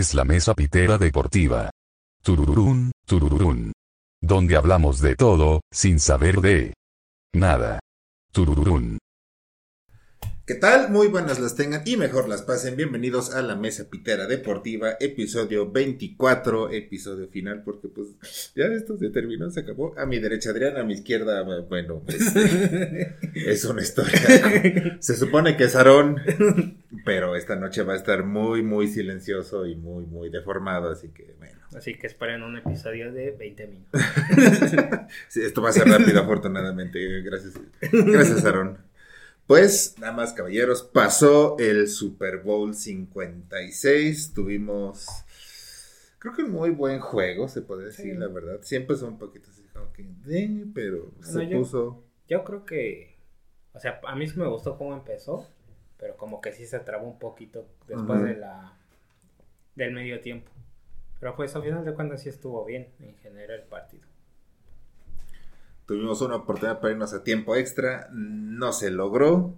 es la mesa pitera deportiva. Turururún, turururún. Donde hablamos de todo, sin saber de nada. Turururún. ¿Qué tal? Muy buenas las tengan y mejor las pasen. Bienvenidos a la Mesa Pitera Deportiva, episodio 24, episodio final, porque pues ya esto se terminó, se acabó. A mi derecha Adrián, a mi izquierda, bueno, pues, es una historia. Se supone que es Aarón, pero esta noche va a estar muy, muy silencioso y muy, muy deformado, así que bueno. Así que esperen un episodio de 20 minutos. Sí, esto va a ser rápido, afortunadamente. Gracias, gracias Aarón. Pues, nada más, caballeros, pasó el Super Bowl 56. Tuvimos, creo que un muy buen juego, se puede decir, Sí. la verdad. Siempre son un poquito así, como que, pero se yo- puso. Yo creo que, o sea, a mí sí me gustó cómo empezó, pero como que sí se trabó un poquito después de la del medio tiempo. Pero pues al final de cuentas sí estuvo bien en general el partido. Tuvimos una oportunidad para irnos a tiempo extra, no se logró,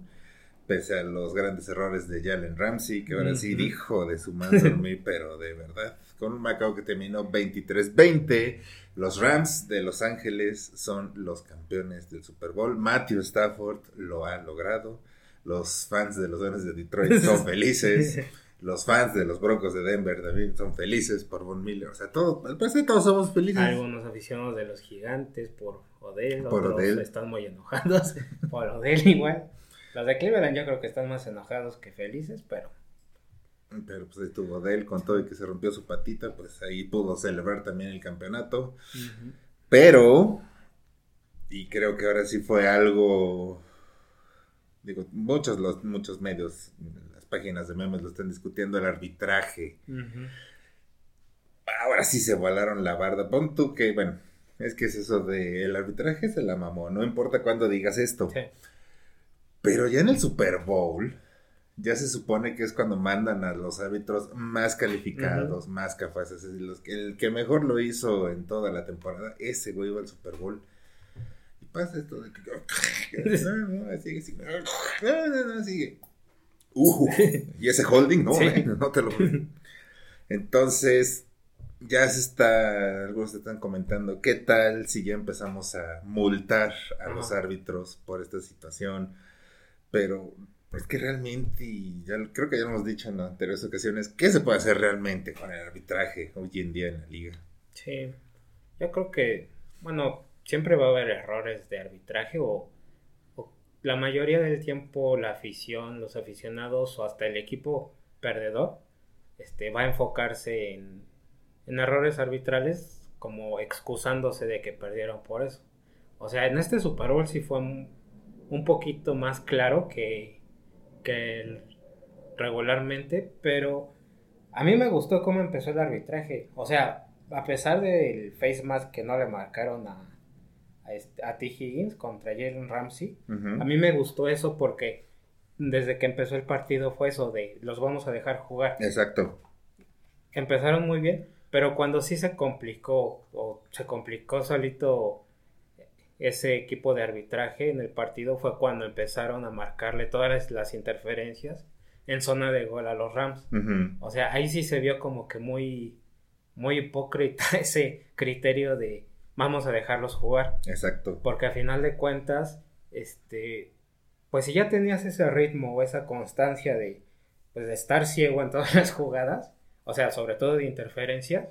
pese a los grandes errores de Jalen Ramsey, que ahora sí dijo de su dormir, pero de verdad, con un Macao que terminó 23-20. Los Rams de Los Ángeles son los campeones del Super Bowl. Matthew Stafford lo ha logrado. Los fans de los Leones de Detroit son felices. Los fans de los Broncos de Denver también son felices por Von Miller. O sea, todo, al parecer todos somos felices. Algunos aficionados de los gigantes por Odell, Por otros Odell. están muy enojados por Odell igual. Los de Cleveland yo creo que están más enojados que felices, pero Pero pues ahí estuvo de él con todo y que se rompió su patita, pues ahí pudo celebrar también el campeonato. Pero, y creo que ahora sí fue algo, digo, muchos, los, muchos medios, páginas de memes lo están discutiendo, el arbitraje. Ahora sí se volaron la barda. Pon tú que, bueno, es que es eso de el arbitraje se la mamó, no importa cuándo digas esto. Sí. Pero ya en el Super Bowl, ya se supone que es cuando mandan a los árbitros más calificados, más capaces. Es decir, los que- el que mejor lo hizo en toda la temporada, ese güey iba al Super Bowl. Y pasa esto de que. No, no, sigue, sigue. No, no, no, sigue. Uh, y ese holding, no, Sí. eh, no te lo. Entonces, ya se está. Algunos están comentando, ¿qué tal si ya empezamos a multar a los árbitros por esta situación? Pero es que realmente, y ya creo que ya lo hemos dicho en anteriores ocasiones, ¿qué se puede hacer realmente con el arbitraje hoy en día en la liga? Sí, yo creo que, bueno, siempre va a haber errores de arbitraje o la mayoría del tiempo la afición, los aficionados o hasta el equipo perdedor este, va a enfocarse en, en errores arbitrales como excusándose de que perdieron por eso. O sea, en este Super Bowl sí fue un, poquito más claro que, que regularmente, pero a mí me gustó cómo empezó el arbitraje. O sea, a pesar del face mask que no le marcaron a, a, este- a T. Higgins contra Jalen Ramsey, a mí me gustó eso porque desde que empezó el partido fue eso de los vamos a dejar jugar. Exacto. Empezaron muy bien, pero cuando sí se complicó o se complicó solito ese equipo de arbitraje en el partido fue cuando empezaron a marcarle todas las- las interferencias en zona de gol a los Rams. O sea, ahí sí se vio como que muy, muy hipócrita ese criterio de vamos a dejarlos jugar. Exacto. Porque a final de cuentas, este, pues si ya tenías ese ritmo o esa constancia de, pues de estar ciego en todas las jugadas, o sea, sobre todo de interferencias,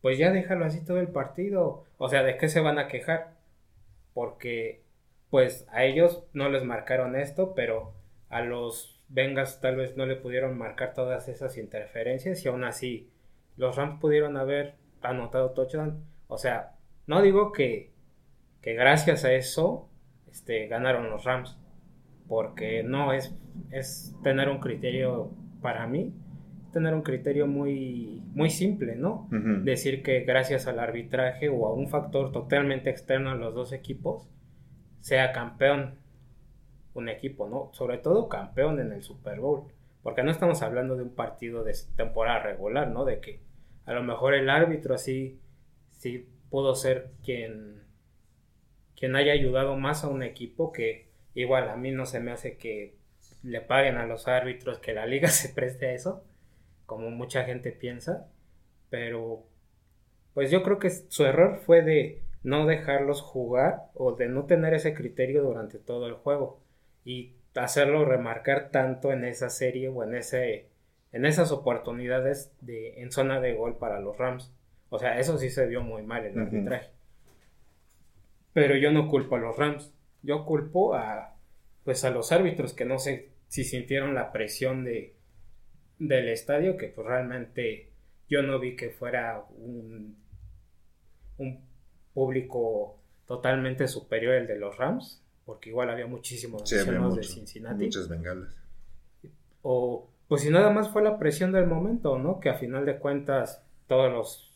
pues ya déjalo así todo el partido. O sea, ¿de qué se van a quejar? Porque, pues a ellos no les marcaron esto, pero a los Vengas tal vez no le pudieron marcar todas esas interferencias y aún así los Rams pudieron haber anotado touchdown. O sea, no digo que, que gracias a eso este, ganaron los Rams, porque no es, es tener un criterio para mí, tener un criterio muy, muy simple, ¿no? Decir que gracias al arbitraje o a un factor totalmente externo a los dos equipos, sea campeón un equipo, ¿no? Sobre todo campeón en el Super Bowl. Porque no estamos hablando de un partido de temporada regular, ¿no? De que a lo mejor el árbitro sí, sí pudo ser quien, quien haya ayudado más a un equipo que igual a mí no se me hace que le paguen a los árbitros, que la liga se preste a eso. como mucha gente piensa, pero pues yo creo que su error fue de no dejarlos jugar o de no tener ese criterio durante todo el juego y hacerlo remarcar tanto en esa serie o en ese en esas oportunidades de en zona de gol para los Rams. O sea, eso sí se vio muy mal el arbitraje. Pero yo no culpo a los Rams. Yo culpo a pues a los árbitros que no sé si sintieron la presión de del estadio que pues realmente yo no vi que fuera un un público totalmente superior al de los Rams, porque igual había muchísimos Sí, había de Cincinnati. Muchas bengalas. O pues si nada más fue la presión del momento, ¿no? Que a final de cuentas todos los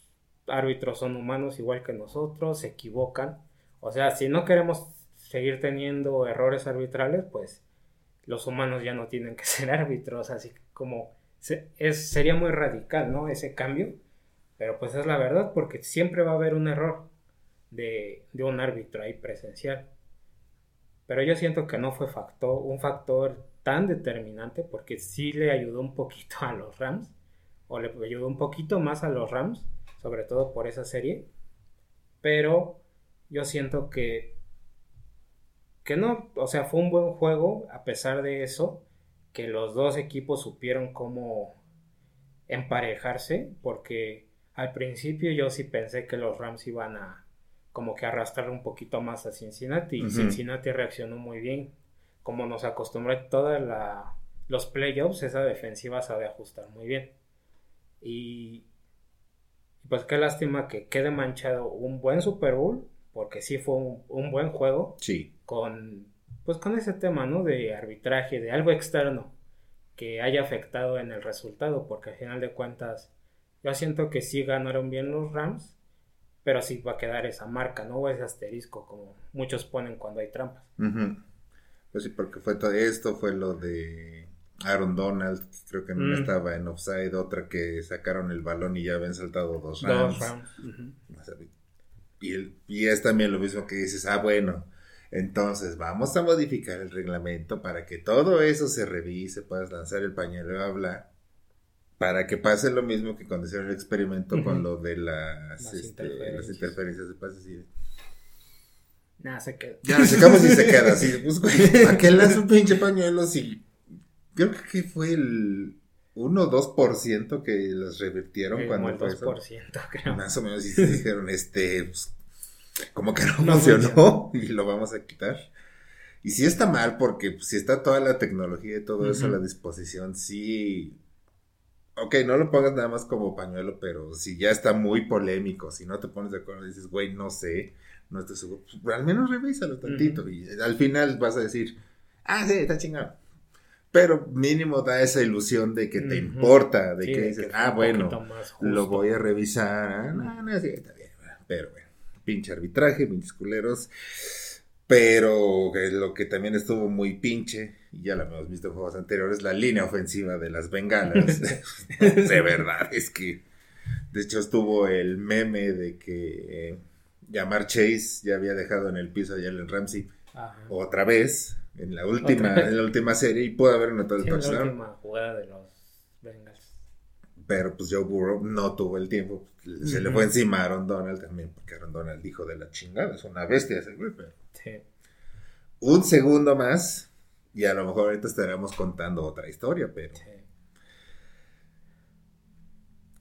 árbitros son humanos igual que nosotros, se equivocan. O sea, si no queremos seguir teniendo errores arbitrales, pues los humanos ya no tienen que ser árbitros, así como es, sería muy radical, ¿no? Ese cambio, pero pues es la verdad porque siempre va a haber un error de, de un árbitro ahí presencial. Pero yo siento que no fue factor, un factor tan determinante porque sí le ayudó un poquito a los Rams, o le ayudó un poquito más a los Rams, sobre todo por esa serie. Pero yo siento que que no, o sea, fue un buen juego a pesar de eso, que los dos equipos supieron cómo emparejarse, porque al principio yo sí pensé que los Rams iban a como que arrastrar un poquito más a Cincinnati y. Cincinnati reaccionó muy bien, como nos acostumbró toda la los playoffs, esa defensiva sabe ajustar muy bien. Y pues qué lástima que quede manchado un buen Super Bowl, porque sí fue un, un buen juego Sí. con pues con ese tema, ¿no? De arbitraje, de algo externo que haya afectado en el resultado, porque al final de cuentas yo siento que sí ganaron bien los Rams, pero sí va a quedar esa marca, ¿no? O ese asterisco, como muchos ponen cuando hay trampas. Ujú. Pues sí, porque fue todo esto, fue lo de Aaron Donald, que creo que no Mm. estaba en offside, otra que sacaron el balón y ya habían saltado dos sea, Y, el- y es también lo mismo que dices, ah, bueno, entonces vamos a modificar el reglamento para que todo eso se revise, puedas lanzar el pañuelo, bla, bla, para que pase lo mismo que cuando hicieron el experimento con lo de las, Las este, interferencias. las interferencias de pases y Nada, se quedó. ya lo sacamos y se queda así, pues, ¿para qué lanza un pinche pañuelo si creo que fue el 1 o 2% que las revirtieron Como cuando el fue eso? 2%, creo. Más o menos y se dijeron, este, pues, como que no, No funcionó y lo vamos a quitar. Y sí está mal porque pues, si está toda la tecnología y todo eso a la disposición, sí. Ok, no lo pongas nada más como pañuelo, pero si ya está muy polémico, si no te pones de acuerdo, dices, güey, no sé, no estoy seguro, pues, al menos revísalo tantito Ujú. y al final vas a decir, ah, sí, está chingado. Pero mínimo da esa ilusión de que te importa, de Sí, que dices, que ah, bueno, lo voy a revisar. Ah, no, no, sí, está bien. Pero bueno, pinche arbitraje, pinches culeros. Pero lo que también estuvo muy pinche, y ya lo hemos visto en juegos anteriores, la línea ofensiva de las bengalas. de verdad, es que. De hecho, estuvo el meme de que eh, Yamar Chase ya había dejado en el piso a Jalen Ramsey Ajá. otra vez en la última, en la última serie y pudo haber anotado el Sí, en la touchdown. última jugada de los Bengals. Pero pues Joe Burrow no tuvo el tiempo. Se le fue encima a Aaron Donald también, porque Aaron Donald dijo de la chingada, es una bestia ese güey. pero Sí. Un segundo más y a lo mejor ahorita estaremos contando otra historia, pero sí.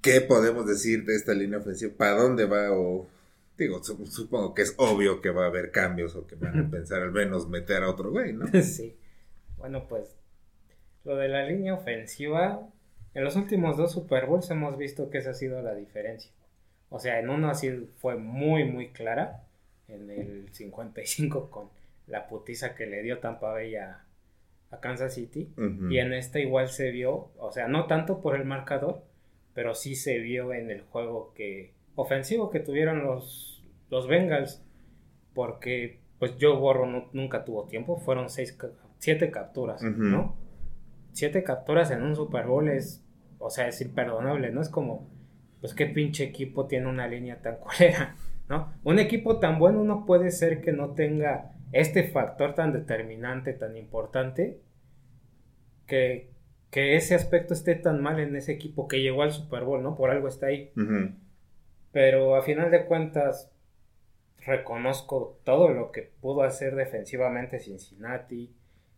¿qué podemos decir de esta línea ofensiva? ¿Para dónde va? O digo, su- supongo que es obvio que va a haber cambios o que van a pensar al menos meter a otro güey, ¿no? Sí. Bueno, pues lo de la línea ofensiva, en los últimos dos Super Bowls hemos visto que esa ha sido la diferencia. O sea, en uno así fue muy, muy clara, en el 55 con la putiza que le dio Tampa Bay a, a Kansas City. Y en este igual se vio, o sea, no tanto por el marcador, pero sí se vio en el juego que ofensivo que tuvieron los, los Bengals, porque pues Joe Burrow no- nunca tuvo tiempo, fueron seis, siete capturas, Ujú. ¿no? Siete capturas en un Super Bowl es, o sea, es imperdonable, ¿no? Es como, pues qué pinche equipo tiene una línea tan culera, ¿no? Un equipo tan bueno no puede ser que no tenga este factor tan determinante, tan importante, que, que ese aspecto esté tan mal en ese equipo que llegó al Super Bowl, ¿no? Por algo está ahí. Pero a final de cuentas, reconozco todo lo que pudo hacer defensivamente Cincinnati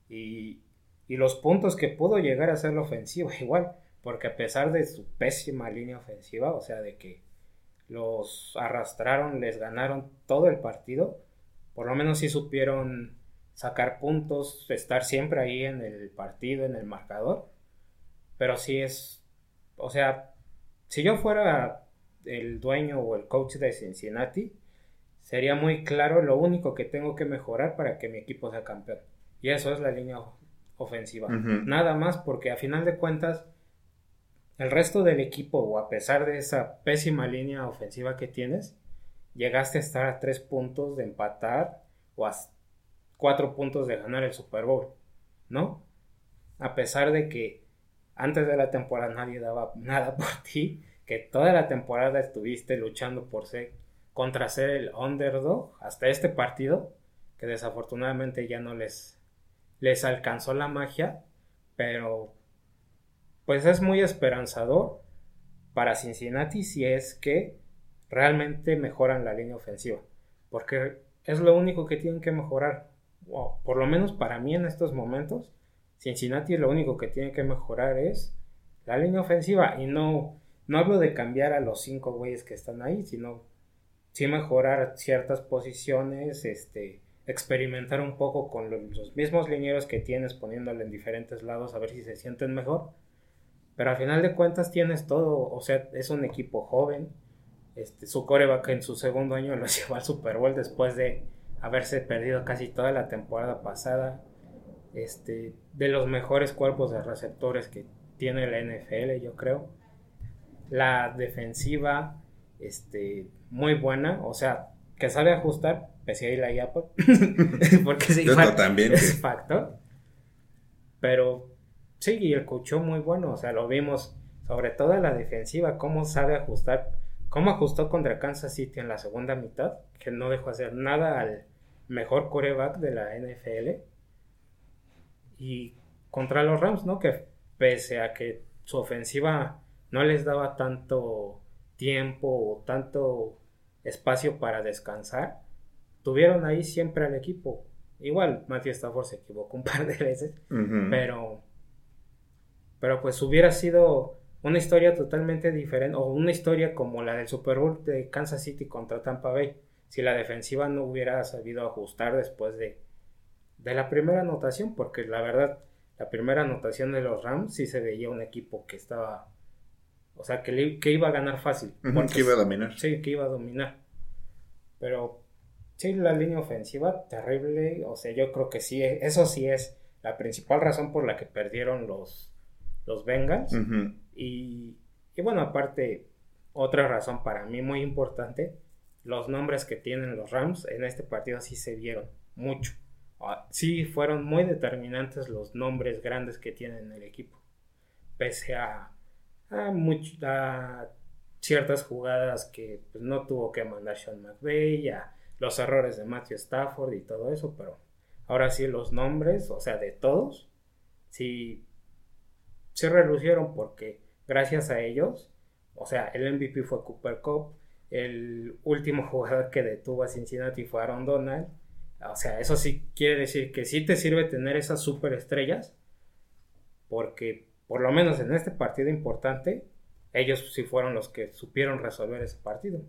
y, y los puntos que pudo llegar a hacer la ofensiva igual, porque a pesar de su pésima línea ofensiva, o sea, de que los arrastraron, les ganaron todo el partido, por lo menos sí supieron sacar puntos, estar siempre ahí en el partido, en el marcador, pero sí es, o sea, si yo fuera el dueño o el coach de Cincinnati, sería muy claro lo único que tengo que mejorar para que mi equipo sea campeón. Y eso es la línea ofensiva. Nada más porque a final de cuentas, el resto del equipo, o a pesar de esa pésima línea ofensiva que tienes, llegaste a estar a tres puntos de empatar o a cuatro puntos de ganar el Super Bowl, ¿no? A pesar de que antes de la temporada nadie daba nada por ti, que toda la temporada estuviste luchando por ser contra ser el underdog hasta este partido, que desafortunadamente ya no les, les alcanzó la magia, pero pues es muy esperanzador para Cincinnati si es que realmente mejoran la línea ofensiva, porque es lo único que tienen que mejorar, por lo menos para mí en estos momentos, Cincinnati lo único que tiene que mejorar es la línea ofensiva y no, no hablo de cambiar a los cinco güeyes que están ahí, sino sí mejorar ciertas posiciones, este, experimentar un poco con lo- los mismos linieros que tienes poniéndole en diferentes lados a ver si se sienten mejor. Pero al final de cuentas tienes todo, o sea, es un equipo joven. Este, su coreback en su segundo año lo llevó al Super Bowl después de haberse perdido casi toda la temporada pasada. Este, de los mejores cuerpos de receptores que tiene la NFL, yo creo. La defensiva, este, muy buena, o sea, que sabe ajustar, pese a ir la Apple, porque sí, también, es que- factor. Pero sí, y el coachó muy bueno, o sea, lo vimos, sobre todo en la defensiva, cómo sabe ajustar, cómo ajustó contra Kansas City en la segunda mitad, que no dejó hacer nada al mejor coreback de la NFL. Y contra los Rams, ¿no? Que pese a que su ofensiva no les daba tanto tiempo o tanto espacio para descansar, tuvieron ahí siempre al equipo. Igual Matthew Stafford se equivocó un par de veces, pero pero pues hubiera sido una historia totalmente diferente o una historia como la del Super Bowl de Kansas City contra Tampa Bay si la defensiva no hubiera sabido ajustar después de de la primera anotación porque la verdad la primera anotación de los Rams sí se veía un equipo que estaba o sea que, le- que iba a ganar fácil Ujú, porque que iba a dominar. Sí, que iba a dominar. Pero sí, la línea ofensiva terrible. O sea, yo creo que sí, eso sí es la principal razón por la que perdieron los, los Bengals. Ujú. y, y bueno, aparte, otra razón para mí muy importante, los nombres que tienen los Rams en este partido sí se vieron mucho. Ah, Sí, fueron muy determinantes los nombres grandes que tienen el equipo. Pese a, a, much- a ciertas jugadas que pues, no tuvo que mandar Sean McVay, a los errores de Matthew Stafford y todo eso, pero ahora sí los nombres, o sea, de todos, sí, se relucieron porque gracias a ellos, o sea, el MVP fue Cooper Cup, el último jugador que detuvo a Cincinnati fue Aaron Donald, o sea, eso sí quiere decir que sí te sirve tener esas superestrellas, porque por lo menos en este partido importante, ellos sí fueron los que supieron resolver ese partido.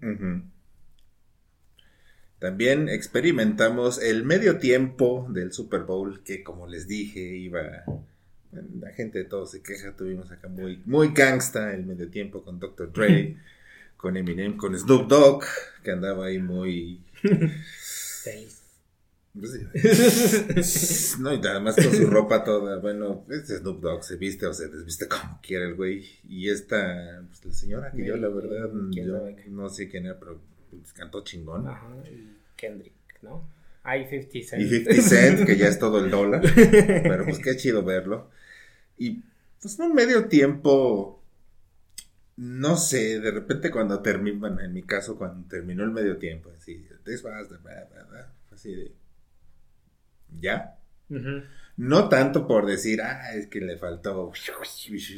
También experimentamos el medio tiempo del Super Bowl, que como les dije, iba. La gente de todo se queja, tuvimos acá muy, muy gangsta el medio tiempo con Dr. Dre, con Eminem, con Snoop Dogg, que andaba ahí muy. Pues. No, y además con su ropa toda, bueno, es Snoop Dogg, se viste o se desviste como quiera el güey. Y esta, pues la señora que yo la verdad, ¿Quién yo no sé quién era, pero pues, cantó chingón. Ajá, y Kendrick, ¿no? Hay 50 Cent. Y 50 Cent, que ya es todo el dólar. Pero pues qué chido verlo. Y pues un medio tiempo, no sé, de repente cuando terminó, bueno, en mi caso, cuando terminó el medio tiempo, así, blah, así de, ¿ya? No tanto por decir, ah, es que le faltó,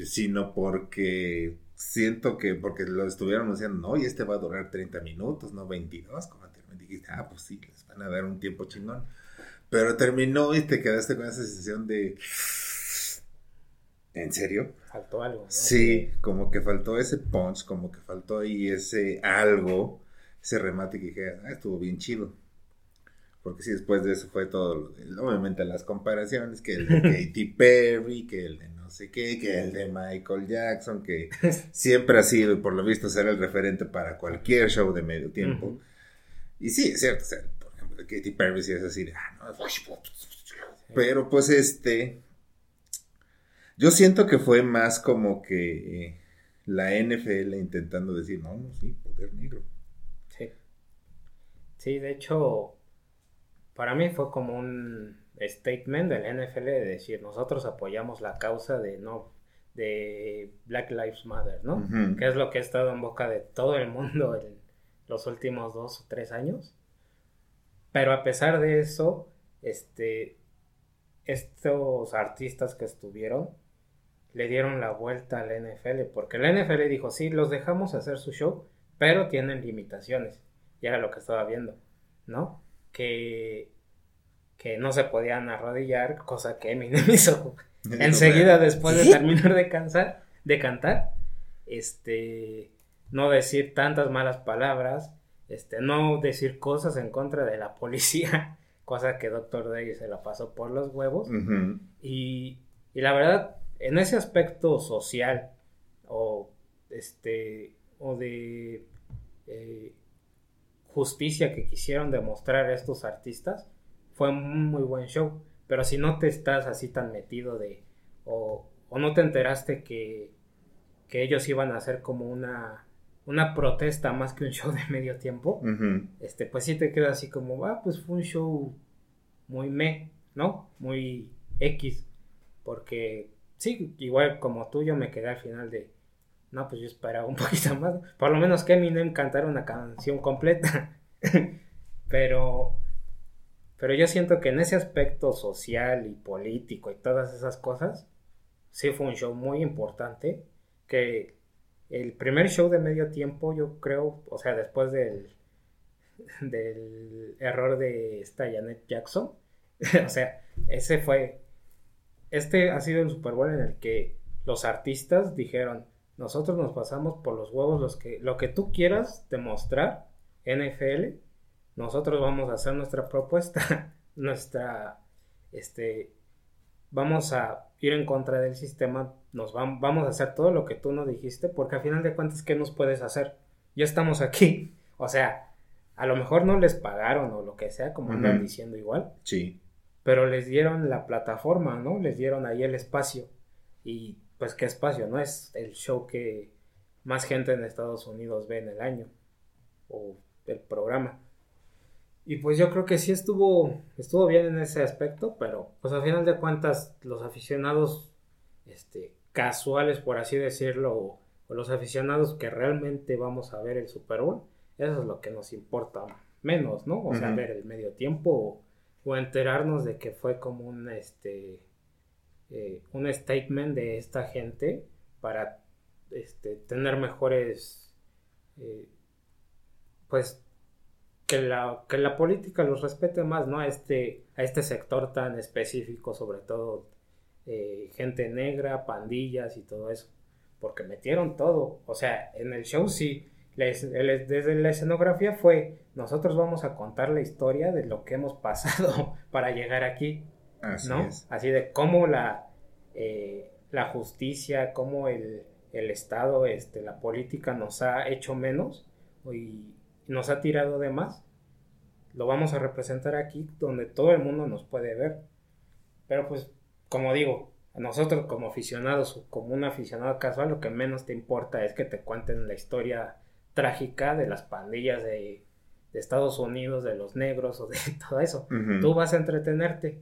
sino porque siento que, porque lo estuvieron anunciando, no, y este va a durar 30 minutos, no 22, como te dijiste, ah, pues sí, les van a dar un tiempo chingón. Pero terminó y te quedaste con esa sensación de, ¿en serio? Faltó algo. ¿no? Sí, como que faltó ese punch, como que faltó ahí ese algo, ese remate que dije, ah, estuvo bien chido. Porque sí, después de eso fue todo, de- obviamente las comparaciones, que el de Katy Perry, que el de no sé qué, que el de Michael Jackson, que siempre ha sido y por lo visto será el referente para cualquier show de medio tiempo. Y sí, es cierto, o sea, por ejemplo, Katy Perry sí es así de, ah, no, pero pues este, yo siento que fue más como que eh, la NFL intentando decir, no, no, sí, poder negro. Sí. Sí, de hecho, para mí fue como un statement del NFL de decir, nosotros apoyamos la causa de no de Black Lives Matter, ¿no? Que es lo que ha estado en boca de todo el mundo en los últimos dos o tres años. Pero a pesar de eso, este, estos artistas que estuvieron le dieron la vuelta a la NFL, porque la NFL dijo, sí, los dejamos hacer su show, pero tienen limitaciones. Y era lo que estaba viendo, ¿no? Que, que no se podían arrodillar, cosa que Eminem hizo enseguida después de terminar de, cansar, de cantar. Este, no decir tantas malas palabras, este, no decir cosas en contra de la policía, cosa que Dr. Dre se la pasó por los huevos. Y, y la verdad, en ese aspecto social o este o de eh, justicia que quisieron demostrar estos artistas, fue un muy buen show. Pero si no te estás así tan metido de o, o no te enteraste que, que ellos iban a hacer como una una protesta más que un show de medio tiempo, este, pues sí te queda así como, ah, pues fue un show muy me, ¿no? Muy X. Porque sí, igual como tú, yo me quedé al final de, no, pues yo esperaba un poquito más. Por lo menos que Eminem cantara una canción completa. pero, pero yo siento que en ese aspecto social y político y todas esas cosas, sí fue un show muy importante. Que el primer show de medio tiempo, yo creo, o sea, después del, del error de esta Janet Jackson. o sea, ese fue. Este ha sido el Super Bowl en el que los artistas dijeron: Nosotros nos pasamos por los huevos los que, lo que tú quieras demostrar, NFL, nosotros vamos a hacer nuestra propuesta, nuestra. Este. Vamos a ir en contra del sistema, nos vam- vamos a hacer todo lo que tú nos dijiste, porque al final de cuentas, ¿qué nos puedes hacer? Ya estamos aquí. O sea, a lo mejor no les pagaron o lo que sea, como andan diciendo igual, Sí. pero les dieron la plataforma, ¿no? Les dieron ahí el espacio. Y pues qué espacio, ¿no? Es el show que más gente en Estados Unidos ve en el año, o el programa. Y pues yo creo que sí estuvo, estuvo bien en ese aspecto, pero pues al final de cuentas los aficionados este, casuales, por así decirlo, o, o los aficionados que realmente vamos a ver el Super Bowl, eso es lo que nos importa menos, ¿no? O sea, ver el medio tiempo o, o enterarnos de que fue como un, este, eh, un statement de esta gente para este, tener mejores, eh, pues, que la, que la política los respete más, ¿no? A este, a este sector tan específico, sobre todo eh, gente negra, pandillas y todo eso, porque metieron todo, o sea, en el show sí, desde la escenografía fue, nosotros vamos a contar la historia de lo que hemos pasado para llegar aquí, Así ¿no? es. Así de cómo la, eh, la justicia, cómo el, el Estado, este, la política nos ha hecho menos y nos ha tirado de más. Lo vamos a representar aquí donde todo el mundo nos puede ver. Pero pues, como digo, a nosotros como aficionados o como un aficionado casual, lo que menos te importa es que te cuenten la historia trágica de las pandillas de, de Estados Unidos, de los negros o de todo eso Ujú. tú vas a entretenerte.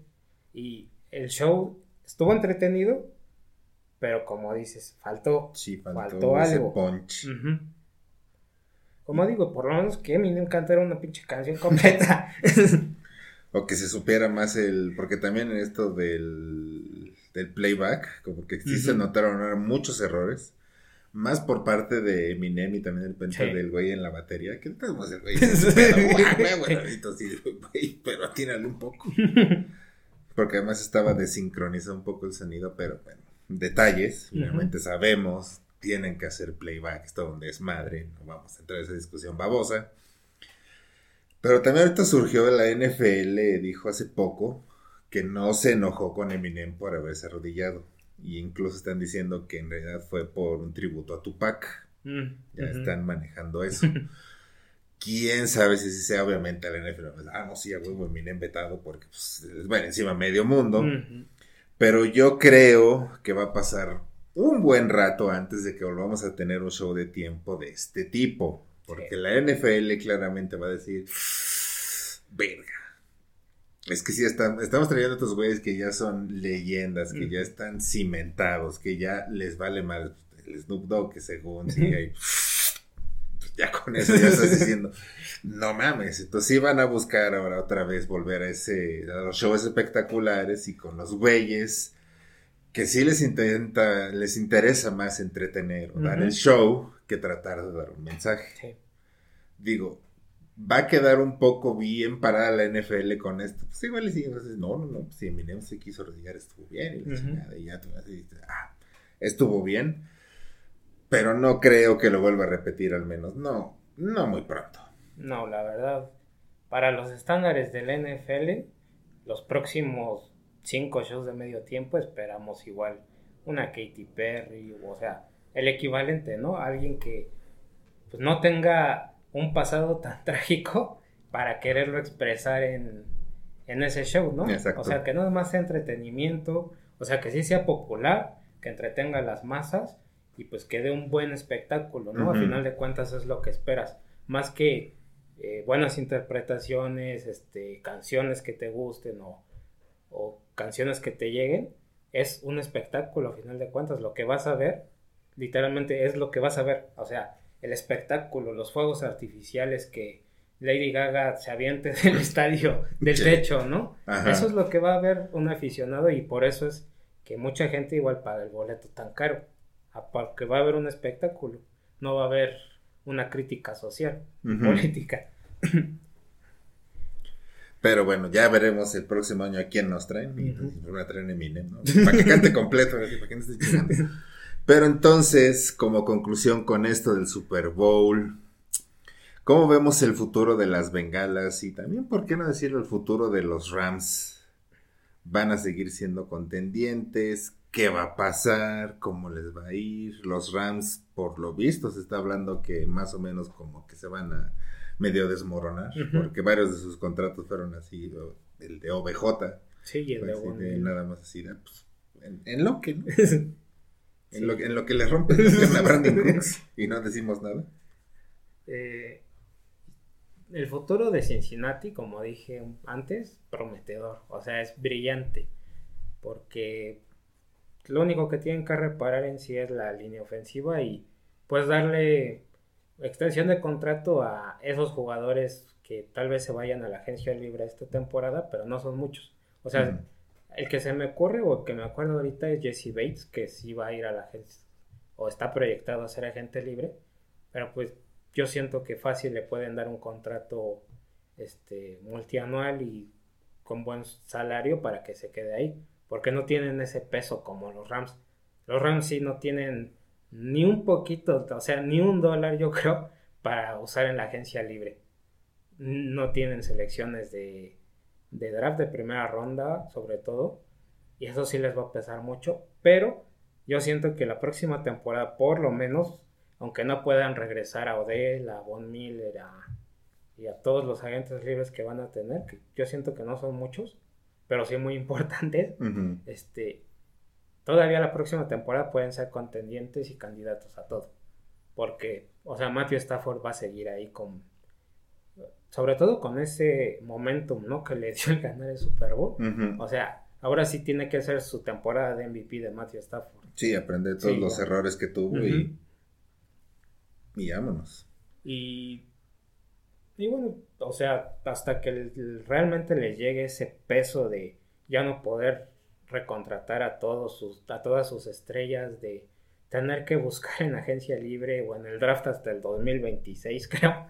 Y el show estuvo entretenido, pero como dices, faltó. Sí, faltó, faltó ese algo. punch. Como digo, por lo menos que Eminem cantara una pinche canción completa. O que se supiera más el, porque también en esto del, del playback, como que sí se notaron muchos errores. Más por parte de Eminem y también el penta Sí. del güey en la batería. ¿Qué tal el güey? Pero, güey, pero atínale un poco. Porque además estaba desincronizado un poco el sonido, pero bueno, detalles, finalmente sabemos, tienen que hacer playback, esto donde es madre, no vamos a entrar en esa discusión babosa. Pero también ahorita surgió la NFL, dijo hace poco, que no se enojó con Eminem por haberse arrodillado. Y incluso están diciendo que en realidad fue por un tributo a Tupac. Mm, Ya están manejando eso. Quién sabe si sea, obviamente, la NFL. pues, Ah, no, sí, a huevo, Eminem vetado porque, pues, va encima medio mundo. Pero yo creo que va a pasar un buen rato antes de que volvamos a tener un show de tiempo de este tipo. Porque Sí. la NFL claramente va a decir, verga. Es que sí, están- estamos trayendo a estos güeyes que ya son leyendas, que ya están cimentados, que ya les vale mal el Snoop Dogg, que según sigue ahí. Ya con eso ya estás diciendo, no mames, entonces sí van a buscar ahora otra vez volver a ese, a los shows espectaculares y con los güeyes que sí les intenta, les interesa más entretener o dar Ujú. el show que tratar de dar un mensaje. Sí. Digo, va a quedar un poco bien parada la NFL con esto. Pues igual sí, entonces, no, no, no, pues, si Eminem se quiso rodillar estuvo bien y la Ujú. chingada, y ya tú así ah, estuvo bien. Pero no creo que lo vuelva a repetir al menos. No, no muy pronto. No, la verdad, para los estándares del NFL, los próximos cinco shows de medio tiempo esperamos igual una Katy Perry, o sea, el equivalente, ¿no? Alguien que pues, no tenga un pasado tan trágico para quererlo expresar en, en ese show, ¿no? Exacto. O sea, que no es más sea entretenimiento, o sea, que sí sea popular, que entretenga a las masas y pues que dé un buen espectáculo, ¿no? Ujú. Al final de cuentas es lo que esperas, más que eh, buenas interpretaciones, este, canciones que te gusten o, o canciones que te lleguen, es un espectáculo, a final de cuentas, lo que vas a ver, literalmente es lo que vas a ver, o sea, el espectáculo, los fuegos artificiales que Lady Gaga se aviente del estadio, del Sí. techo, ¿no? Ajá. Eso es lo que va a ver un aficionado y por eso es que mucha gente igual paga el boleto tan caro, a- porque va a haber un espectáculo, no va a haber una crítica social, política. Pero bueno, ya veremos el próximo año a quién nos traen. Y Ujú. van a traer Eminem, ¿no? Para que cante completo, para que no esté chingando. Pero entonces, como conclusión con esto del Super Bowl, ¿cómo vemos el futuro de las bengalas? Y también, ¿por qué no decirlo, el futuro de los Rams? ¿Van a seguir siendo contendientes? ¿Qué va a pasar? ¿Cómo les va a ir? Los Rams, por lo visto, se está hablando que más o menos como que se van a medio desmoronar, porque varios de sus contratos fueron así, el de OBJ, Sí, y el de de Bonnie. nada más así, de, pues, en, en lo que, ¿no? Sí. En, lo, que- en lo que le rompen a Brandon Cooks y no decimos nada. Eh, el futuro de Cincinnati, como dije antes, prometedor, o sea, es brillante, porque lo único que tienen que reparar en sí es la línea ofensiva y pues darle extensión de contrato a esos jugadores que tal vez se vayan a la agencia libre esta temporada, pero no son muchos. O sea, el que se me ocurre o el que me acuerdo ahorita es Jesse Bates, que sí va a ir a la agencia o está proyectado a ser agente libre, pero pues yo siento que fácil le pueden dar un contrato este multianual y con buen salario para que se quede ahí, porque no tienen ese peso como los Rams. Los Rams sí no tienen ni un poquito, o sea, ni un dólar yo creo para usar en la agencia libre. No tienen selecciones de, de draft de primera ronda, sobre todo, y eso sí les va a pesar mucho, pero yo siento que la próxima temporada, por lo menos, aunque no puedan regresar a Odell, a Von Miller y a todos los agentes libres que van a tener, que yo siento que no son muchos, pero sí muy importantes, este, todavía la próxima temporada pueden ser contendientes y candidatos a todo. Porque, o sea, Matthew Stafford va a seguir ahí con, sobre todo con ese momentum, ¿no? Que le dio el ganar el Super Bowl. O sea, ahora sí tiene que ser su temporada de MVP de Matthew Stafford. Sí, aprender todos Sí, los ya. errores que tuvo y, y vámonos. Y Y bueno, o sea, hasta que realmente les llegue ese peso de ya no poder recontratar a todos sus, a todas sus estrellas, de tener que buscar en agencia libre o en el draft hasta el 2026, creo.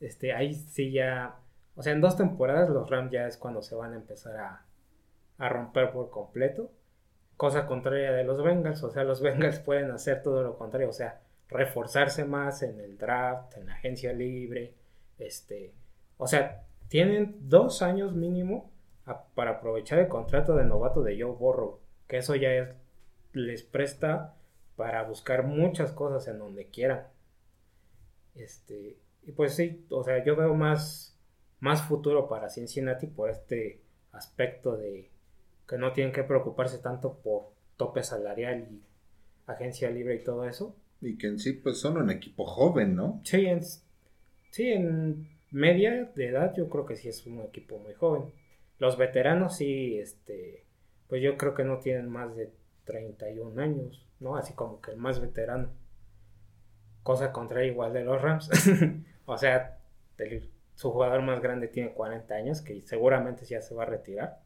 Este, ahí sí ya, o sea, en dos temporadas los Rams ya es cuando se van a empezar a, a romper por completo. Cosa contraria de los Bengals, o sea, los Bengals pueden hacer todo lo contrario, o sea, reforzarse más en el draft, en la agencia libre, este, o sea, tienen dos años mínimo a- para aprovechar el contrato de novato de Joe Burrow, que eso ya es- les presta para buscar muchas cosas en donde quieran. Este, y pues sí, o sea, yo veo más, más futuro para Cincinnati por este aspecto de que no tienen que preocuparse tanto por tope salarial y agencia libre y todo eso. Y que en sí, pues son un equipo joven, ¿no? Sí, en, sí, en media de edad yo creo que sí es un equipo muy joven. Los veteranos sí, este, pues yo creo que no tienen más de 31 años, ¿no? Así como que el más veterano. Cosa contraria igual de los Rams. o sea, el- su jugador más grande tiene 40 años, que seguramente ya se va a retirar.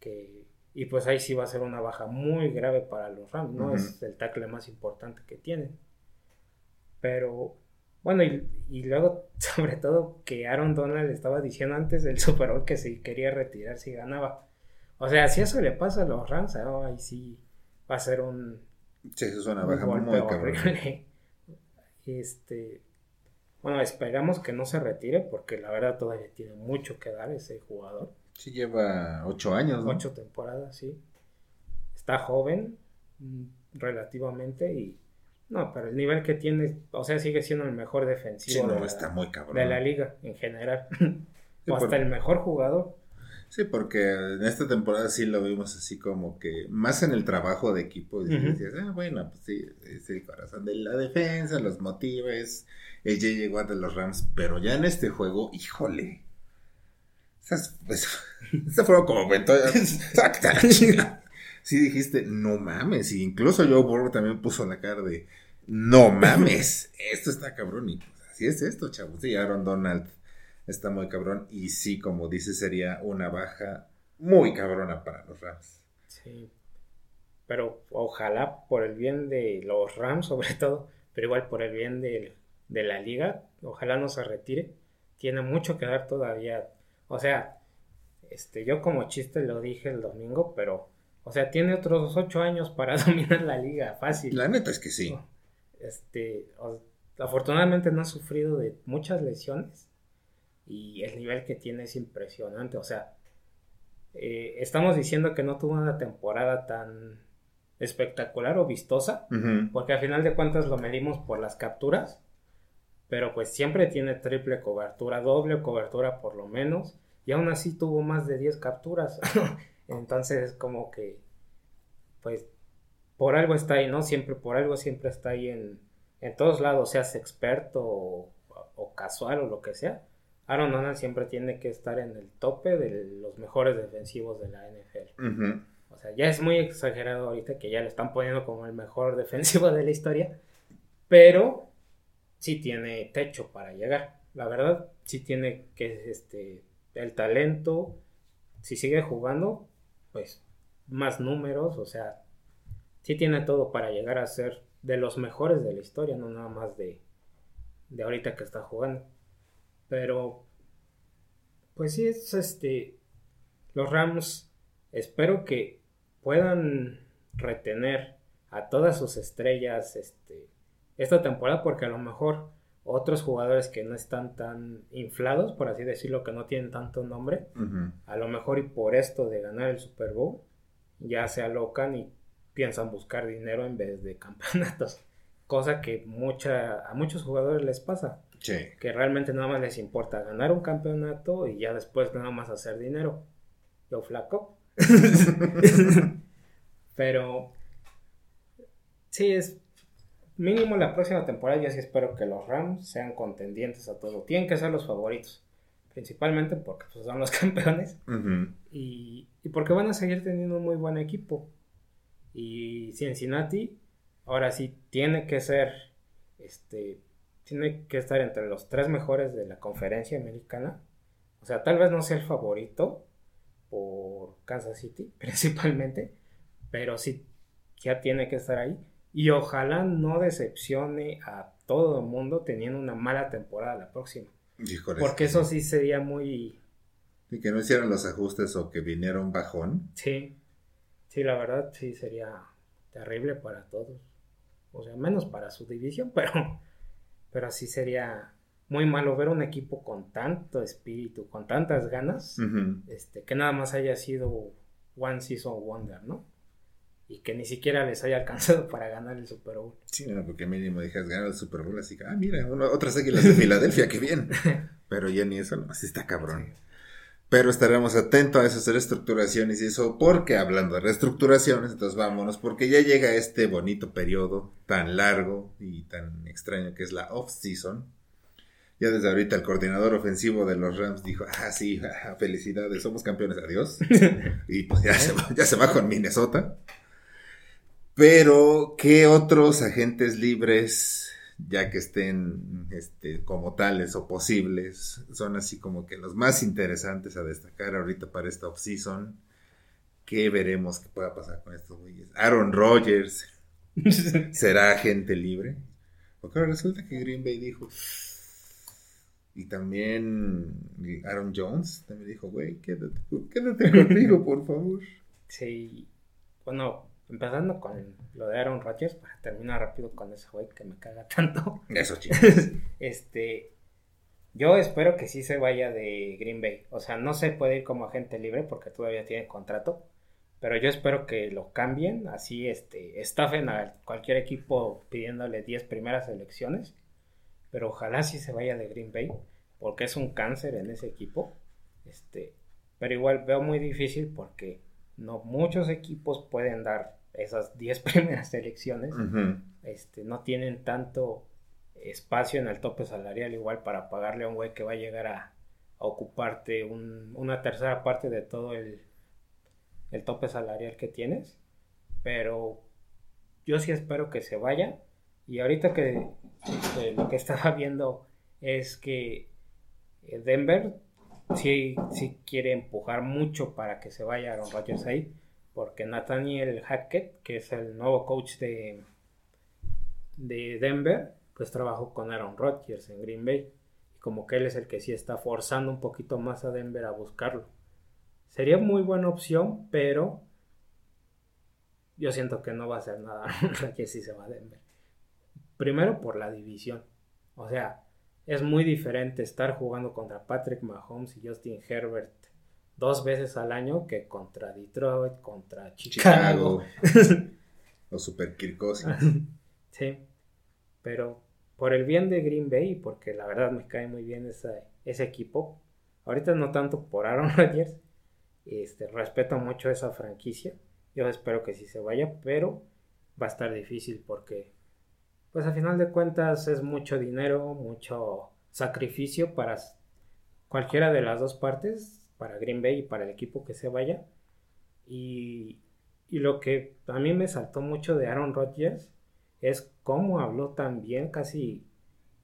Que, y pues ahí sí va a ser una baja muy grave para los Rams, ¿no? Es el tackle más importante que tienen. Pero, bueno, y, y luego, sobre todo, que Aaron Donald estaba diciendo antes del Super Bowl que si quería retirar si ganaba. O sea, si eso le pasa a los Rams, ah, ahí sí va a ser un, Sí, eso es una un baja muy horrible. Este, bueno, esperamos que no se retire porque la verdad todavía tiene mucho que dar ese jugador. Sí, lleva ocho años, ¿no? Ocho temporadas, sí. Está joven, mm, relativamente, y no, pero el nivel que tiene, o sea, sigue siendo el mejor Sí, defensivo no, de, la, está muy cabrón. de la liga en general. Sí, o hasta el mejor jugador. Sí, porque en esta temporada sí lo vimos así como que más en el trabajo de equipo. Y decías, ah, bueno, pues sí, es el corazón de la defensa, los motiva, es el J.J. Watt de los Rams. Pero ya en este juego, híjole. Esas, pues, esa fueron como ventajas. Sí dijiste, no mames. Y incluso Joe Burrow también puso la cara de, no mames. Esto está cabrón. Y pues así es esto, chavos. Sí, Aaron Donald está muy cabrón. Y sí, como dices, sería una baja muy cabrona para los Rams. Sí. Pero ojalá por el bien de los Rams, sobre todo, pero igual por el bien de, de la liga, ojalá no se retire. Tiene mucho que dar todavía. O sea, este, yo como chiste lo dije el domingo, pero, o sea, tiene otros ocho años para dominar la liga fácil. La neta es que sí. Este, afortunadamente no ha sufrido de muchas lesiones y el nivel que tiene es impresionante. O sea, eh, estamos diciendo que no tuvo una temporada tan espectacular o vistosa, porque al final de cuentas lo medimos por las capturas, pero pues siempre tiene triple cobertura, doble cobertura por lo menos, y aún así tuvo más de 10 capturas. Entonces, como que, pues, por algo está ahí, ¿no? Siempre, por algo siempre está ahí en, en todos lados, seas experto o, o casual o lo que sea. Aaron Donald siempre tiene que estar en el tope de los mejores defensivos de la NFL. O sea, ya es muy exagerado ahorita que ya lo están poniendo como el mejor defensivo de la historia. Pero sí tiene techo para llegar. La verdad, sí tiene que este el talento. Si sigue jugando, pues más números. O sea, sí tiene todo para llegar a ser de los mejores de la historia, no nada más de, de ahorita que está jugando. Pero, pues sí, es este. Los Rams, espero que puedan retener a todas sus estrellas este, esta temporada, porque a lo mejor otros jugadores que no están tan inflados, por así decirlo, que no tienen tanto nombre, a lo mejor y por esto de ganar el Super Bowl, ya se alocan y piensan buscar dinero en vez de campeonatos. Cosa que mucha, a muchos jugadores les pasa, Sí. que realmente nada más les importa ganar un campeonato y ya después nada más hacer dinero. Yo flaco. Pero sí, es mínimo la próxima temporada. Yo sí espero que los Rams sean contendientes a todo. Tienen que ser los favoritos. Principalmente porque pues, son los campeones. Y, y porque van a seguir teniendo un muy buen equipo. Y Cincinnati, ahora sí, tiene que ser este tiene que estar entre los tres mejores de la conferencia americana. O sea, tal vez no sea el favorito por Kansas City, principalmente, pero sí ya tiene que estar ahí. Y ojalá no decepcione a todo el mundo teniendo una mala temporada la próxima. Porque eso sí sería muy... Y que no hicieran los ajustes o que viniera un bajón. Sí, sí, la verdad sí sería terrible para todos. O sea, menos para su división, pero, pero sí sería muy malo ver un equipo con tanto espíritu, con tantas ganas, este, que nada más haya sido One Season Wonder, ¿no? Y que ni siquiera les haya alcanzado para ganar el Super Bowl. Sí, no, porque mínimo dejas ganar el Super Bowl, así que, ah, mira, otras águilas de Filadelfia, qué bien. Pero ya ni eso, no, así está cabrón. Pero estaremos atentos a esas reestructuraciones y eso, porque hablando de reestructuraciones, entonces vámonos, porque ya llega este bonito periodo tan largo y tan extraño que es la off-season. Ya desde ahorita el coordinador ofensivo de los Rams dijo, ah, sí, felicidades, somos campeones, adiós. y pues ya se, va, ya se va con Minnesota. Pero, ¿qué otros agentes libres ya que estén este, como tales o posibles, son así como que los más interesantes a destacar ahorita para esta off-season. ¿Qué veremos que pueda pasar con estos güeyes? Aaron Rodgers será agente libre. Porque ahora resulta que Green Bay dijo. Y también Aaron Jones también dijo, güey, quédate, quédate conmigo, por favor. Sí, bueno, Empezando con lo de Aaron Rodgers, para terminar rápido con ese güey que me caga tanto. Eso, chicos. este. Yo espero que sí se vaya de Green Bay. O sea, no se puede ir como agente libre porque todavía tiene contrato. Pero yo espero que lo cambien. Así, este, estafen a cualquier equipo pidiéndole 10 primeras elecciones. Pero ojalá sí se vaya de Green Bay. Porque es un cáncer en ese equipo. Este, pero igual veo muy difícil porque no muchos equipos pueden dar esas 10 primeras elecciones. este, no tienen tanto espacio en el tope salarial igual para pagarle a un güey que va a llegar a, ocuparte una tercera parte de todo el, el tope salarial que tienes. Pero yo sí espero que se vaya. Y ahorita que lo que estaba viendo es que Denver sí, sí quiere empujar mucho para que se vaya Aaron Rodgers ahí, porque Nathaniel Hackett, que es el nuevo coach de, de Denver, pues trabajó con Aaron Rodgers en Green Bay. Y como que él es el que sí está forzando un poquito más a Denver a buscarlo. Sería muy buena opción, pero yo siento que no va a hacer nada Aaron Rodgers si se va a Denver. Primero por la división. O sea, es muy diferente estar jugando contra Patrick Mahomes y Justin Herbert dos veces al año que contra Detroit, contra Chicago. o Super Kirkosi. sí, pero por el bien de Green Bay, porque la verdad me cae muy bien ese equipo, ahorita no tanto por Aaron Rodgers, este, respeto mucho esa franquicia, yo espero que sí se vaya, pero va a estar difícil porque pues a final de cuentas es mucho dinero, mucho sacrificio para cualquiera de las dos partes, para Green Bay y para el equipo que se vaya. Y, lo que a mí me saltó mucho de Aaron Rodgers es cómo habló también, casi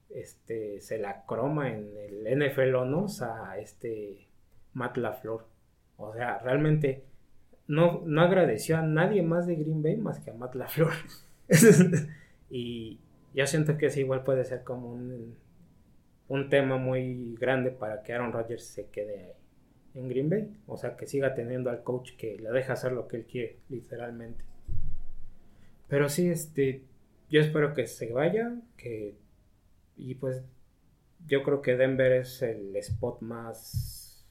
este, se la croma en el NFL Honors a este Matt LaFleur. O sea, realmente no, no agradeció a nadie más de Green Bay más que a Matt LaFleur. y, yo siento que es igual puede ser como un, un tema muy grande para que Aaron Rodgers se quede en Green Bay. O sea, que siga teniendo al coach que le deja hacer lo que él quiere, literalmente. Pero sí, este, yo espero que se vaya, que... Y pues yo creo que Denver es el spot más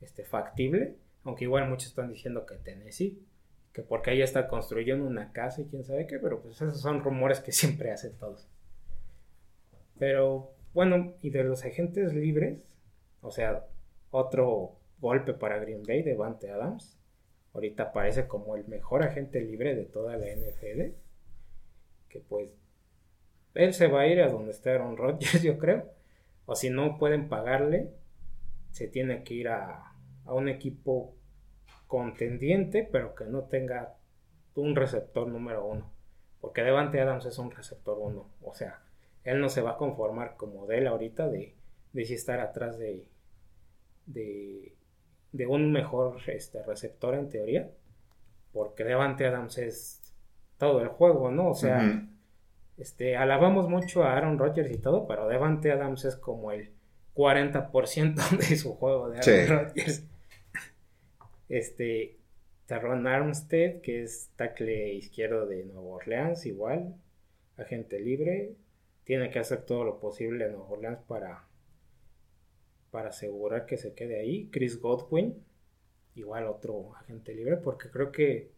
este, factible. Aunque igual muchos están diciendo que Tennessee que porque ahí está construyendo una casa y quién sabe qué, pero pues esos son rumores que siempre hacen todos. Pero bueno, y de los agentes libres, o sea, otro golpe para Green Bay, de Vante Adams. Ahorita parece como el mejor agente libre de toda la NFL. Que pues él se va a ir a donde está Aaron Rodgers, yo creo. O si no pueden pagarle, se tiene que ir a, a un equipo contendiente, pero que no tenga un receptor número uno. Porque Devante Adams es un receptor uno. O sea, él no se va a conformar como de él ahorita de, de sí estar atrás de, de, de un mejor este, receptor en teoría, porque Devante Adams es todo el juego, ¿no? O sea, este, alabamos mucho a Aaron Rodgers y todo, pero Devante Adams es como el 40% de su juego de Aaron Sí. Rodgers. Este, Terron Armstead, que es tackle izquierdo de Nueva Orleans, igual, agente libre, tiene que hacer todo lo posible en Nueva Orleans para, para asegurar que se quede ahí. Chris Godwin, igual otro agente libre, porque creo que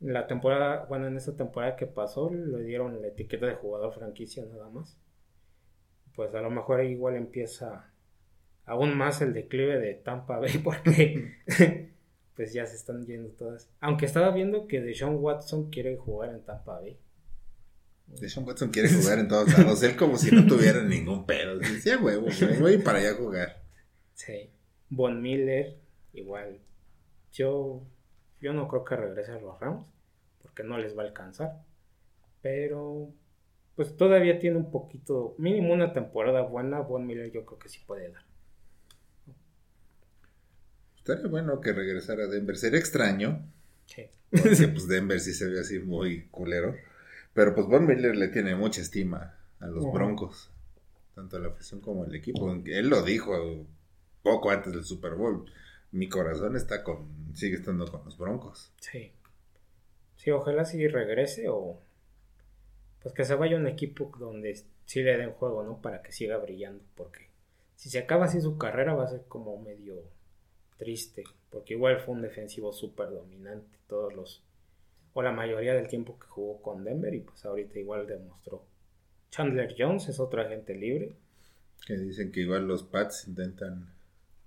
la temporada, bueno, en esa temporada que pasó, le dieron la etiqueta de jugador franquicia nada más. Pues a lo mejor ahí igual empieza aún más el declive de Tampa Bay, porque pues ya se están yendo todas. Aunque estaba viendo que Deshaun Watson quiere jugar en Tampa Bay. Deshaun Watson quiere jugar en todos lados. Él como si no tuviera ningún pedo. Decía huevo, güey, voy para allá a jugar. Sí. Von Miller, igual. Yo, yo no creo que regrese a los Rams, porque no les va a alcanzar. Pero, pues todavía tiene un poquito, mínimo una temporada buena. Von Miller yo creo que sí puede dar. Estaría bueno que regresara a Denver. Sería extraño. Sí. Porque pues Denver sí se ve así muy culero. Pero pues Von Miller le tiene mucha estima a los. Broncos. Tanto a la afición como al equipo. Él lo dijo poco antes del Super Bowl. Mi corazón está con, sigue estando con los Broncos. Sí. Sí, ojalá sí regrese o pues que se vaya a un equipo donde sí le den juego, ¿no? Para que siga brillando, porque si se acaba así su carrera va a ser como medio triste, porque igual fue un defensivo súper dominante todos los o la mayoría del tiempo que jugó con Denver y pues ahorita igual demostró. Chandler Jones es otro agente libre. Que dicen que igual los Pats intentan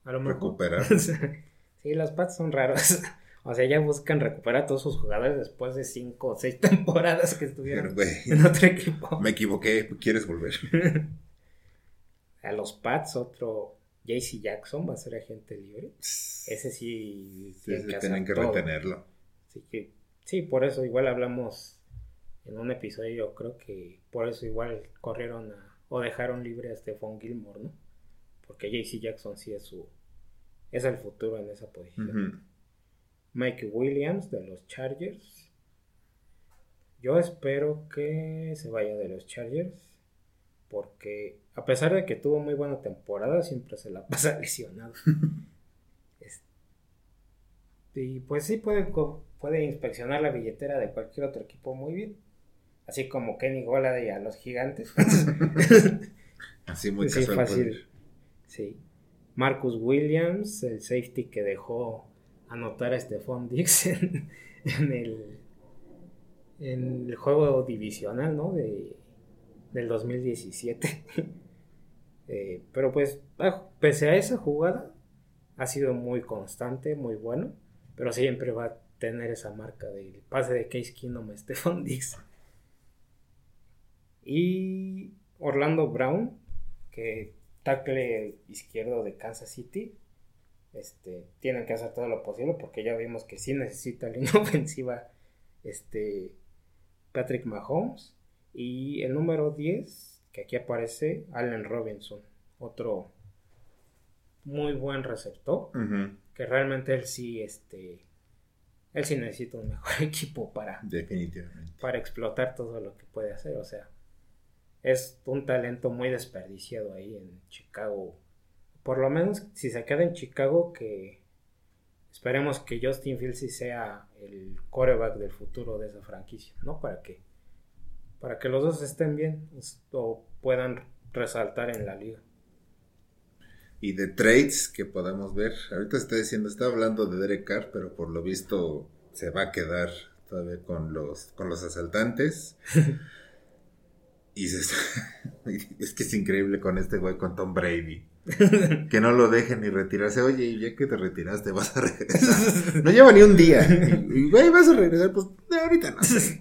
A lo recuperar. sí, los Pats son raros. O sea, ya buscan recuperar a todos sus jugadores después de cinco o seis temporadas que estuvieron Pero, en otro equipo. me equivoqué, ¿quieres volver? A los Pats, otro JC Jackson va a ser agente libre. Ese sí Sí, que tienen que todo. retenerlo. Así que, sí, por eso igual hablamos en un episodio, yo creo que por eso igual corrieron a, o dejaron libre a Stephon Gilmore, ¿no? Porque JC Jackson sí es su, es el futuro en esa posición. Ujú. Mike Williams de los Chargers. Yo espero que se vaya de los Chargers. Porque a pesar de que tuvo muy buena temporada, siempre se la pasa lesionado. Es- y pues sí puede, puede inspeccionar la billetera de cualquier otro equipo muy bien. Así como Kenny Golladay a los gigantes. Así muy sí, casual. fácil. pues. Sí. Marcus Williams, el safety que dejó anotar a Stephon Dix en, en el, en el juego divisional, ¿no? De, del 2017. Eh, pero pues, ah, pese a esa jugada, ha sido muy constante, muy bueno. Pero siempre va a tener esa marca del pase de Case Keenum a Stephon Dix. Y Orlando Brown, que tackle izquierdo de Kansas City, este, tienen que hacer todo lo posible porque ya vimos que sí necesita línea ofensiva este, Patrick Mahomes. Y el número 10, que aquí aparece, Allen Robinson, otro muy buen receptor, que realmente él sí, este, él sí necesita un mejor equipo para, Definitivamente. para explotar todo lo que puede hacer. O sea, es un talento muy desperdiciado ahí en Chicago. Por lo menos si se queda en Chicago, que esperemos que Justin Fields sea el coreback del futuro de esa franquicia, ¿no? Para que, para que los dos estén bien o puedan resaltar en la liga. Y de trades que podamos ver. Ahorita está diciendo, está hablando de Derek Carr, pero por lo visto se va a quedar todavía con los, con los asaltantes. y se está- es que es increíble con este güey, con Tom Brady. Que no lo dejen ni retirarse. Oye, y ya que te retiraste, vas a regresar. No lleva ni un día. Y, güey, vas a regresar. Pues ahorita no sé.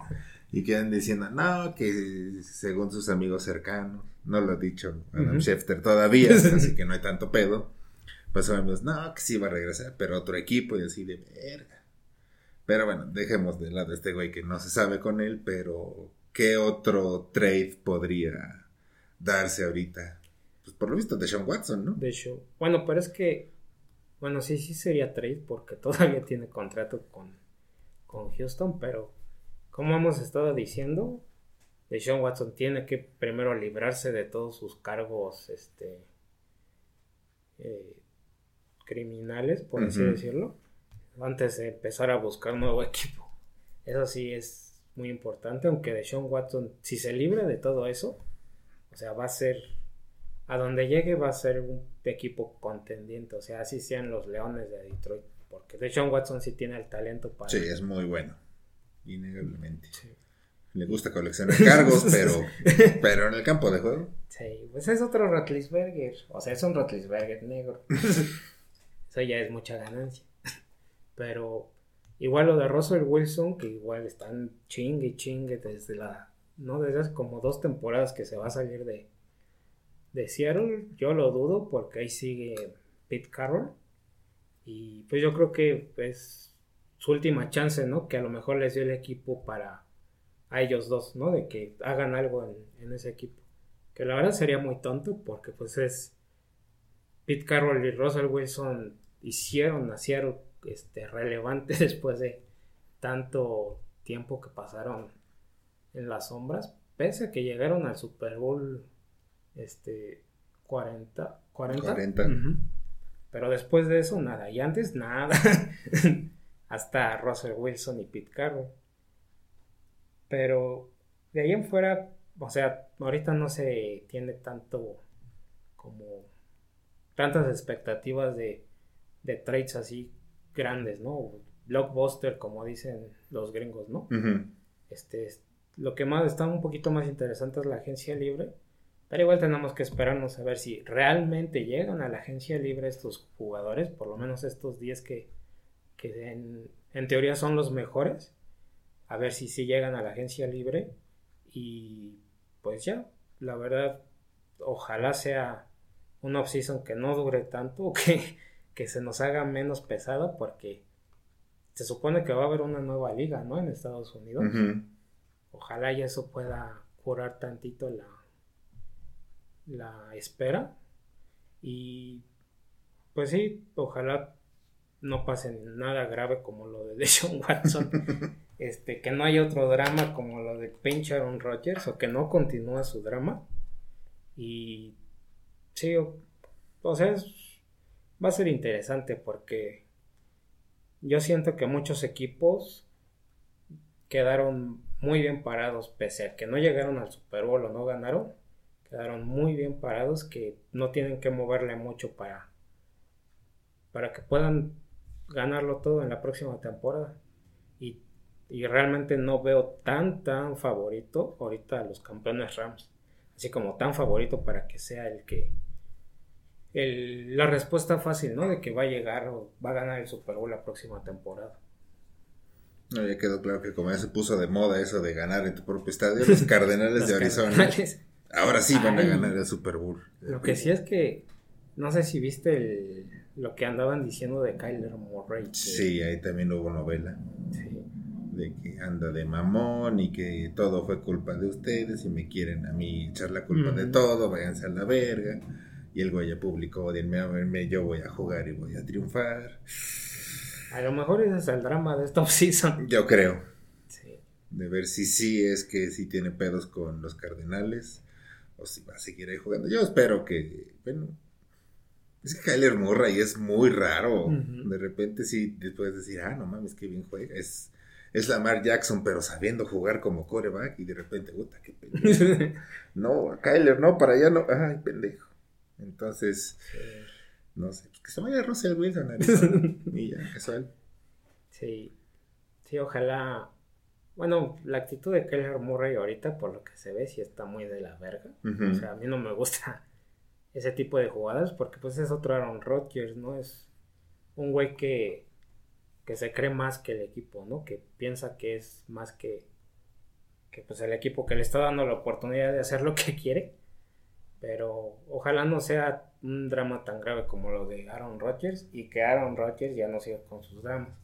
Y quedan diciendo, no, que según sus amigos cercanos, no lo ha dicho Adam. Schefter todavía, así que no hay tanto pedo. Pues amigos, no, que sí va a regresar, pero otro equipo y así de verga. Pero bueno, dejemos de lado a este güey que no se sabe con él, pero ¿qué otro trade podría darse ahorita. Pues por lo visto de Sean Watson, ¿no? De bueno, pero es que, bueno, sí, sí sería trade porque todavía tiene contrato con, con Houston, pero como hemos estado diciendo, de Sean Watson tiene que primero librarse de todos sus cargos, este, eh, criminales, por así decirlo, antes de empezar a buscar nuevo equipo. Eso sí es muy importante, aunque de Sean Watson, si se libra de todo eso, o sea, va a ser, a donde llegue va a ser un equipo contendiente, o sea, así sean los Leones de Detroit, porque de Sean Watson sí tiene el talento para... Sí, es muy bueno. Innegablemente. Sí. Le gusta coleccionar cargos, pero, pero en el campo de juego. Sí, pues es otro Rotlisberger. O sea, es un Rotlisberger negro. Eso ya es mucha ganancia. Pero igual lo de Russell Wilson, que igual están chingue y chingue desde la. No, desde hace como dos temporadas que se va a salir de, de Seattle. Yo lo dudo porque ahí sigue Pete Carroll. Y pues yo creo que es su última chance, ¿no? Que a lo mejor les dio el equipo para a ellos dos, ¿no? De que hagan algo en, en ese equipo. Que la verdad sería muy tonto porque pues es Pete Carroll y Russell Wilson hicieron Seattle este, relevante después de tanto tiempo que pasaron en las sombras, pese a que llegaron al Super Bowl este 40 40, 40. Ujú. pero después de eso nada y antes nada hasta Russell Wilson y Pete Carroll pero de ahí en fuera o sea ahorita no se tiene tanto como tantas expectativas de, de trades así grandes, ¿no? Blockbuster, como dicen los gringos, ¿no? Este, es- lo que más está un poquito más interesante es la agencia libre, pero igual tenemos que esperarnos a ver si realmente llegan a la agencia libre estos jugadores, por lo menos estos 10 que, que en, en teoría son los mejores, a ver si sí llegan a la agencia libre y pues ya, la verdad, ojalá sea una offseason que no dure tanto que, que se nos haga menos pesada porque se supone que va a haber una nueva liga, ¿no? En Estados Unidos. Ojalá y eso pueda curar tantito la, la espera. Y pues sí, ojalá no pase nada grave como lo de Deshaun Watson. este, que no haya otro drama como lo de pinche Aaron Rodgers o que no continúa su drama. Y sí, o, sea, es- va a ser interesante porque yo siento que muchos equipos quedaron muy bien parados, pese a que no llegaron al Super Bowl o no ganaron, quedaron muy bien parados que no tienen que moverle mucho para, para que puedan ganarlo todo en la próxima temporada. Y, y realmente no veo tan, tan favorito ahorita a los campeones Rams. Así como tan favorito para que sea el que... El, la respuesta fácil, ¿no? De que va a llegar o va a ganar el Super Bowl la próxima temporada. No, ya quedó claro que como ya se puso de moda eso de ganar en tu propio estadio, los Cardenales Los de Arizona Cardenales. ahora sí van a ganar el Super Bowl. Lo que sí es que no sé si viste el- lo que andaban diciendo de Kyler Murray. que- Sí, ahí también hubo novela sí. de que anda de mamón y que todo fue culpa de ustedes y me quieren a mí echar la culpa de todo, váyanse a la verga. Y el güey ya publicó, odienme a verme, yo voy a jugar y voy a triunfar. A lo mejor ese es el drama de esta offseason. Yo creo, Sí. de ver si sí es que sí tiene pedos con los Cardenales o si va a seguir ahí jugando. Yo espero que, bueno, es que Kyler Murray es muy raro. De repente sí, después decir, ah, no mames, qué bien juega. Es, es Lamar Jackson, pero sabiendo jugar como coreback y de repente, puta, qué pendejo. no, Kyler no, para allá no, ay, pendejo. Entonces, no sé, pues que se vaya Russell Wilson Arizona, y ya, casual. Sí. Sí, ojalá. Bueno, la actitud de Kyler Murray ahorita, por lo que se ve, sí está muy de la verga. O sea, a mí no me gusta ese tipo de jugadas porque pues es otro Aaron Rodgers, ¿no? Es un güey que, que se cree más que el equipo, ¿no? Que piensa que es más que, que pues el equipo que le está dando la oportunidad de hacer lo que quiere. Pero ojalá no sea un drama tan grave como lo de Aaron Rodgers y que Aaron Rodgers ya no siga con sus dramas.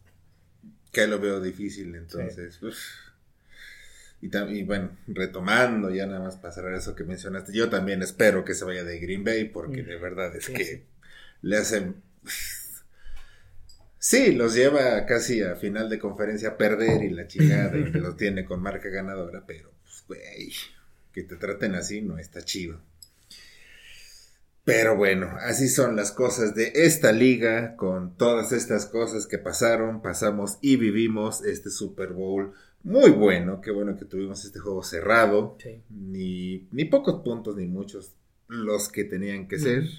Que lo veo difícil, entonces. Y, y bueno, retomando ya nada más para cerrar eso que mencionaste, yo también espero que se vaya de Green Bay porque Mm. de verdad es Sí, que sí. le hacen... Sí, los lleva casi a final de conferencia a perder y la chingada y los tiene con marca ganadora, pero pues, güey, que te traten así no está chido. Pero bueno, así son las cosas de esta liga, con todas estas cosas que pasaron, pasamos y vivimos este Super Bowl muy bueno, qué bueno que tuvimos este juego cerrado, Sí. ni, ni pocos puntos ni muchos los que tenían que ser. Ujú.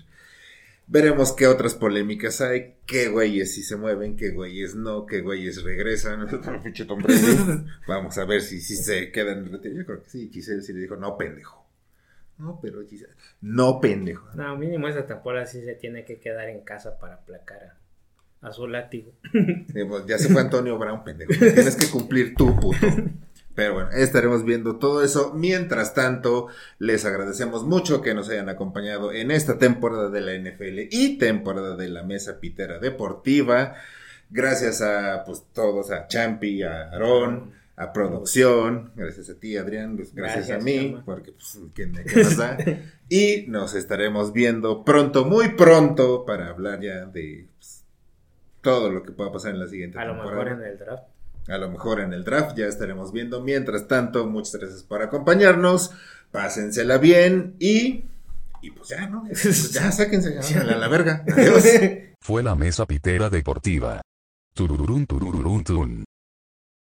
Veremos qué otras polémicas hay, qué güeyes sí se mueven, qué güeyes no, qué güeyes regresan. Vamos a ver si, si se quedan en retiro. Yo creo que sí, Giselle sí le dijo, no, pendejo. No, pero Giselle, no, pendejo. No, mínimo esa temporada sí se tiene que quedar en casa para aplacar a, su látigo. Sí, pues, Ya se fue Antonio Brown, pendejo. Tienes que cumplir tu puto. Pero bueno, estaremos viendo todo eso. Mientras tanto, les agradecemos mucho que nos hayan acompañado en esta temporada de la NFL y temporada de la Mesa Pitera Deportiva. Gracias a pues todos, a Champi, a Aarón, a producción, gracias a ti, Adrián, pues, gracias, Gracias, a mí, porque pues, ¿quién, qué más da? Y nos estaremos viendo pronto, muy pronto, para hablar ya de pues, todo lo que pueda pasar en la siguiente A lo temporada. mejor en el draft. A lo mejor en el draft ya estaremos viendo. Mientras tanto, muchas gracias por acompañarnos. Pásensela bien y. Y pues ya, ¿no? Pues ya, sáquense ya, a la, a la verga. Adiós. Fue la mesa pitera deportiva. Turururún turururún tun.